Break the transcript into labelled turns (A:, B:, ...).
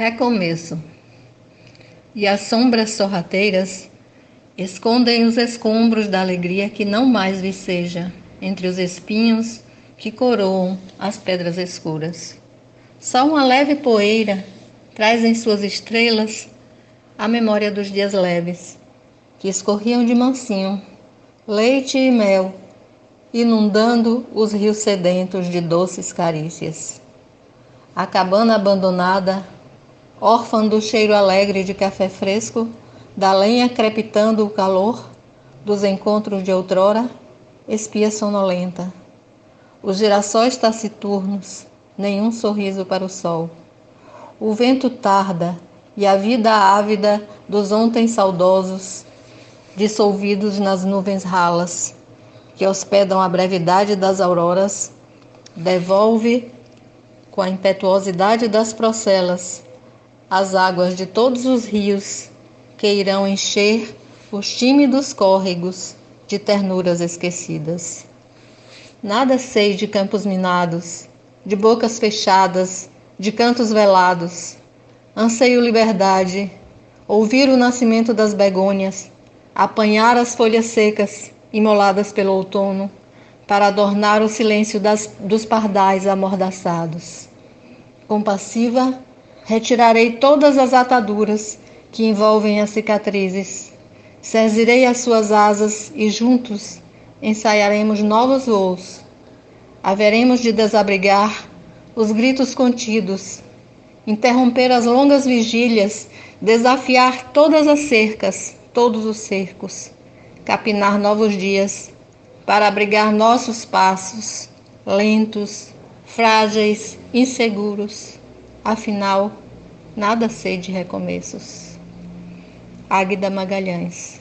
A: Recomeço. E as sombras sorrateiras escondem os escombros da alegria que não mais viceja entre os espinhos que coroam as pedras escuras. Só uma leve poeira traz em suas estrelas a memória dos dias leves, que escorriam de mansinho, leite e mel, inundando os rios sedentos de doces carícias. A cabana abandonada órfã do cheiro alegre de café fresco, da lenha crepitando o calor, dos encontros de outrora, espia sonolenta. Os girassóis taciturnos, nenhum sorriso para o sol. O vento tarda e a vida ávida dos ontem saudosos, dissolvidos nas nuvens ralas, que hospedam a brevidade das auroras, devolve com a impetuosidade das procelas as águas de todos os rios que irão encher os tímidos córregos de ternuras esquecidas. Nada sei de campos minados, de bocas fechadas, de cantos velados. Anseio liberdade, ouvir o nascimento das begônias, apanhar as folhas secas, imoladas pelo outono, para adornar o silêncio das, dos pardais amordaçados. Compassiva, Retirarei todas as ataduras que envolvem as cicatrizes. Cerzirei as suas asas e juntos ensaiaremos novos voos. Haveremos de desabrigar os gritos contidos, interromper as longas vigílias, desafiar todas as cercas, todos os cercos, capinar novos dias para abrigar nossos passos, lentos, frágeis, inseguros. Afinal, nada sei de recomeços. Águida Magalhães